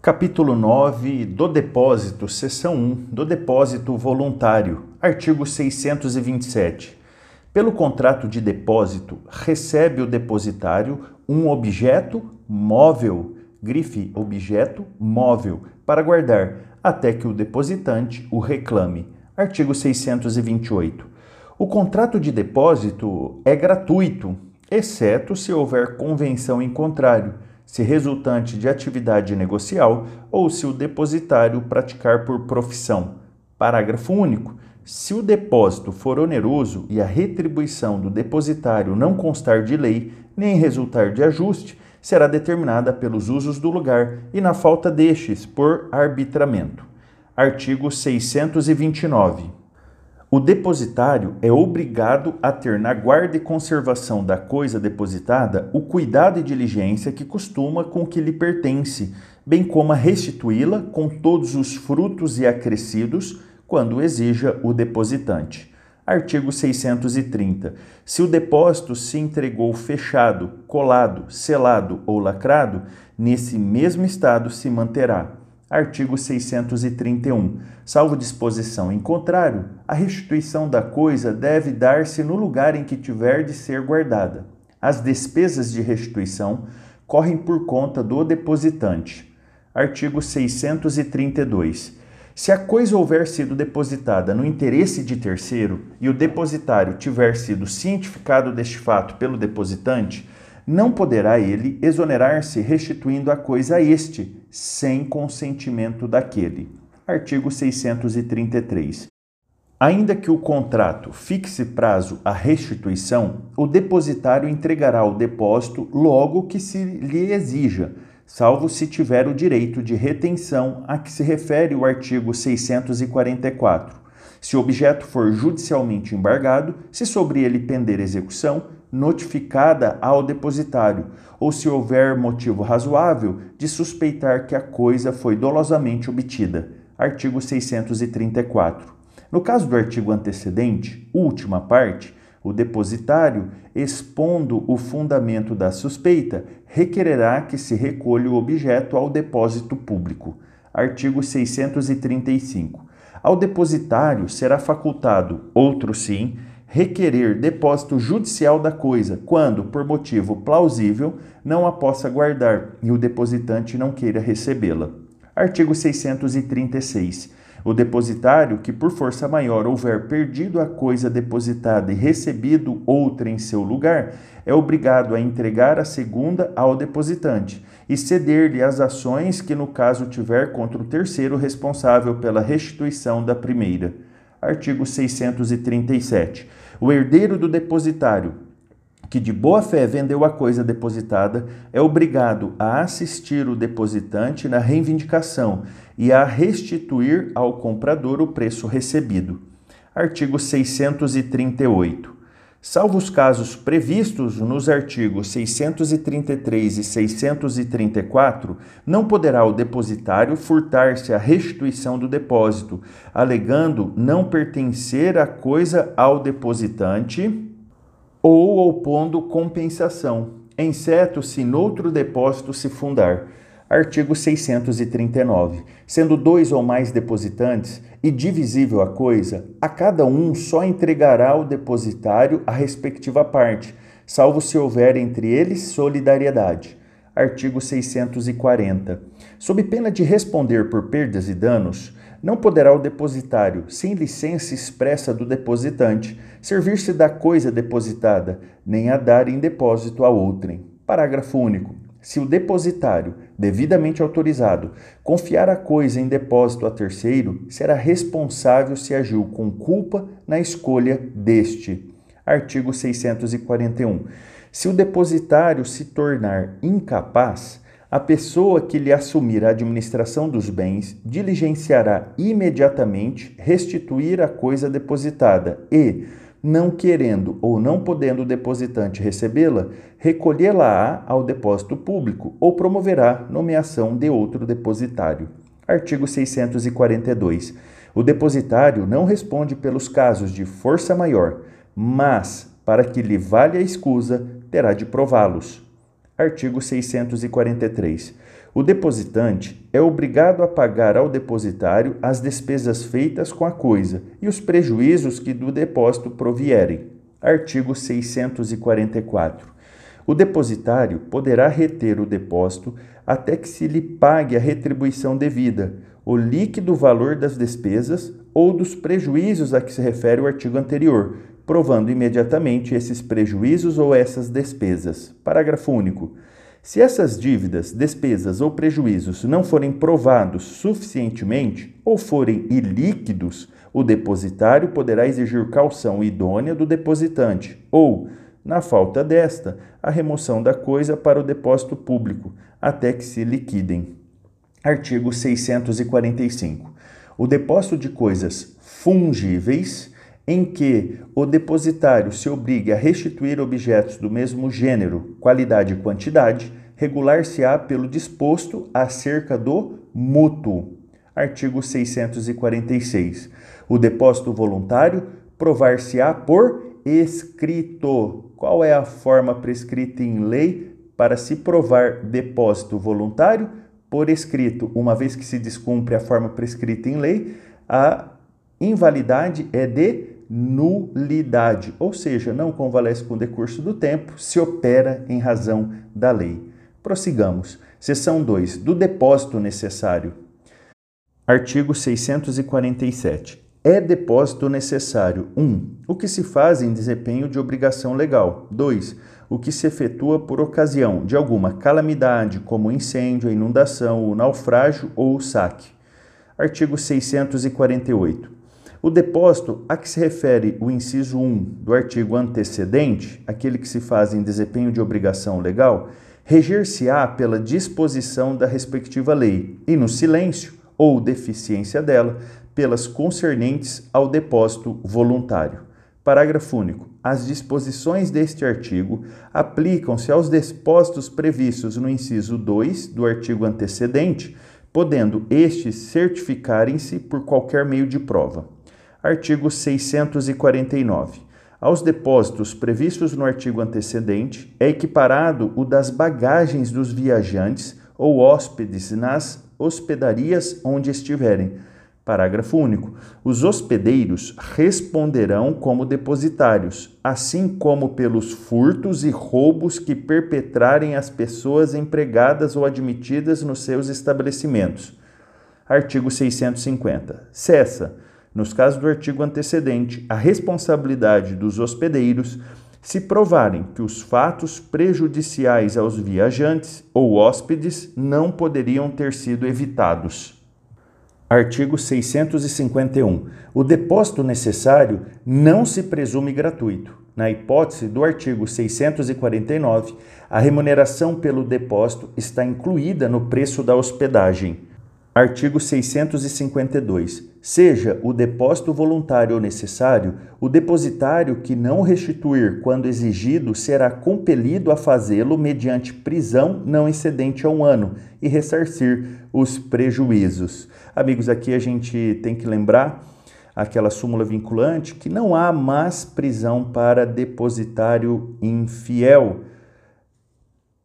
Capítulo 9 do Depósito, seção 1 do Depósito Voluntário, artigo 627. Pelo contrato de depósito, recebe o depositário um objeto móvel, grife objeto móvel, para guardar, até que o depositante o reclame. Artigo 628. O contrato de depósito é gratuito, exceto se houver convenção em contrário se resultante de atividade negocial ou se o depositário praticar por profissão. Parágrafo único. Se o depósito for oneroso e a retribuição do depositário não constar de lei, nem resultar de ajuste, será determinada pelos usos do lugar e, na falta destes, por arbitramento. Artigo 629. O depositário é obrigado a ter na guarda e conservação da coisa depositada o cuidado e diligência que costuma com que lhe pertence, bem como a restituí-la com todos os frutos e acrescidos, quando exija o depositante. Artigo 630. Se o depósito se entregou fechado, colado, selado ou lacrado, nesse mesmo estado se manterá. Artigo 631. Salvo disposição em contrário, a restituição da coisa deve dar-se no lugar em que tiver de ser guardada. As despesas de restituição correm por conta do depositante. Artigo 632. Se a coisa houver sido depositada no interesse de terceiro e o depositário tiver sido cientificado deste fato pelo depositante, não poderá ele exonerar-se restituindo a coisa a este, sem consentimento daquele. Artigo 633. Ainda que o contrato fixe prazo à restituição, o depositário entregará o depósito logo que se lhe exija, salvo se tiver o direito de retenção a que se refere o artigo 644. Se o objeto for judicialmente embargado, se sobre ele pender execução, notificada ao depositário, ou se houver motivo razoável de suspeitar que a coisa foi dolosamente obtida. Artigo 634. No caso do artigo antecedente, última parte, o depositário, expondo o fundamento da suspeita, requererá que se recolha o objeto ao depósito público. Artigo 635. Ao depositário será facultado, outro sim, requerer depósito judicial da coisa, quando, por motivo plausível, não a possa guardar e o depositante não queira recebê-la. Artigo 636. O depositário que por força maior houver perdido a coisa depositada e recebido outra em seu lugar, é obrigado a entregar a segunda ao depositante e ceder-lhe as ações que no caso tiver contra o terceiro responsável pela restituição da primeira. Artigo 637. O herdeiro do depositário, que de boa fé vendeu a coisa depositada, é obrigado a assistir o depositante na reivindicação e a restituir ao comprador o preço recebido. Artigo 638. Salvo os casos previstos nos artigos 633 e 634, não poderá o depositário furtar-se à restituição do depósito, alegando não pertencer a coisa ao depositante ou opondo compensação, exceto se noutro depósito se fundar Artigo 639. Sendo dois ou mais depositantes e divisível a coisa, a cada um só entregará o depositário a respectiva parte, salvo se houver entre eles solidariedade. Artigo 640. Sob pena de responder por perdas e danos, não poderá o depositário, sem licença expressa do depositante, servir-se da coisa depositada, nem a dar em depósito a outrem. Parágrafo único. Se o depositário, devidamente autorizado, confiar a coisa em depósito a terceiro, será responsável se agiu com culpa na escolha deste. Artigo 641. Se o depositário se tornar incapaz, a pessoa que lhe assumir a administração dos bens diligenciará imediatamente restituir a coisa depositada e, não querendo ou não podendo o depositante recebê-la, recolhê-la-á ao depósito público ou promoverá nomeação de outro depositário. Artigo 642. O depositário não responde pelos casos de força maior, mas, para que lhe valha a escusa, terá de prová-los. Artigo 643. O depositante é obrigado a pagar ao depositário as despesas feitas com a coisa e os prejuízos que do depósito provierem. Artigo 644. O depositário poderá reter o depósito até que se lhe pague a retribuição devida, o líquido valor das despesas ou dos prejuízos a que se refere o artigo anterior, provando imediatamente esses prejuízos ou essas despesas. Parágrafo único. Se essas dívidas, despesas ou prejuízos não forem provados suficientemente ou forem ilíquidos, o depositário poderá exigir calção idônea do depositante ou, na falta desta, a remoção da coisa para o depósito público, até que se liquidem. Artigo 645. O depósito de coisas fungíveis em que o depositário se obrigue a restituir objetos do mesmo gênero, qualidade e quantidade, regular-se-á pelo disposto acerca do mútuo. Artigo 646. O depósito voluntário provar-se-á por escrito. Qual é a forma prescrita em lei para se provar depósito voluntário? Por escrito, uma vez que se descumpre a forma prescrita em lei, a invalidade é de nulidade, ou seja, não convalesce com o decurso do tempo, se opera em razão da lei. Prossigamos. Seção 2. Do depósito necessário. Artigo 647. É depósito necessário 1. Um, o que se faz em desempenho de obrigação legal. 2. O que se efetua por ocasião de alguma calamidade, como incêndio, inundação, o naufrágio ou o saque. Artigo 648. O depósito a que se refere o inciso 1 do artigo antecedente, aquele que se faz em desempenho de obrigação legal, reger-se-á pela disposição da respectiva lei e, no silêncio ou deficiência dela, pelas concernentes ao depósito voluntário. Parágrafo único. As disposições deste artigo aplicam-se aos depósitos previstos no inciso 2 do artigo antecedente, podendo estes certificarem-se por qualquer meio de prova. Artigo 649. Aos depósitos previstos no artigo antecedente é equiparado o das bagagens dos viajantes ou hóspedes nas hospedarias onde estiverem. Parágrafo único. Os hospedeiros responderão como depositários, assim como pelos furtos e roubos que perpetrarem as pessoas empregadas ou admitidas nos seus estabelecimentos. Artigo 650. Cessa nos casos do artigo antecedente, a responsabilidade dos hospedeiros se provarem que os fatos prejudiciais aos viajantes ou hóspedes não poderiam ter sido evitados. Artigo 651. O depósito necessário não se presume gratuito. Na hipótese do artigo 649, a remuneração pelo depósito está incluída no preço da hospedagem. Artigo 652. Seja o depósito voluntário ou necessário, o depositário que não restituir quando exigido será compelido a fazê-lo mediante prisão não excedente a um ano e ressarcir os prejuízos. Amigos, aqui a gente tem que lembrar aquela súmula vinculante que não há mais prisão para depositário infiel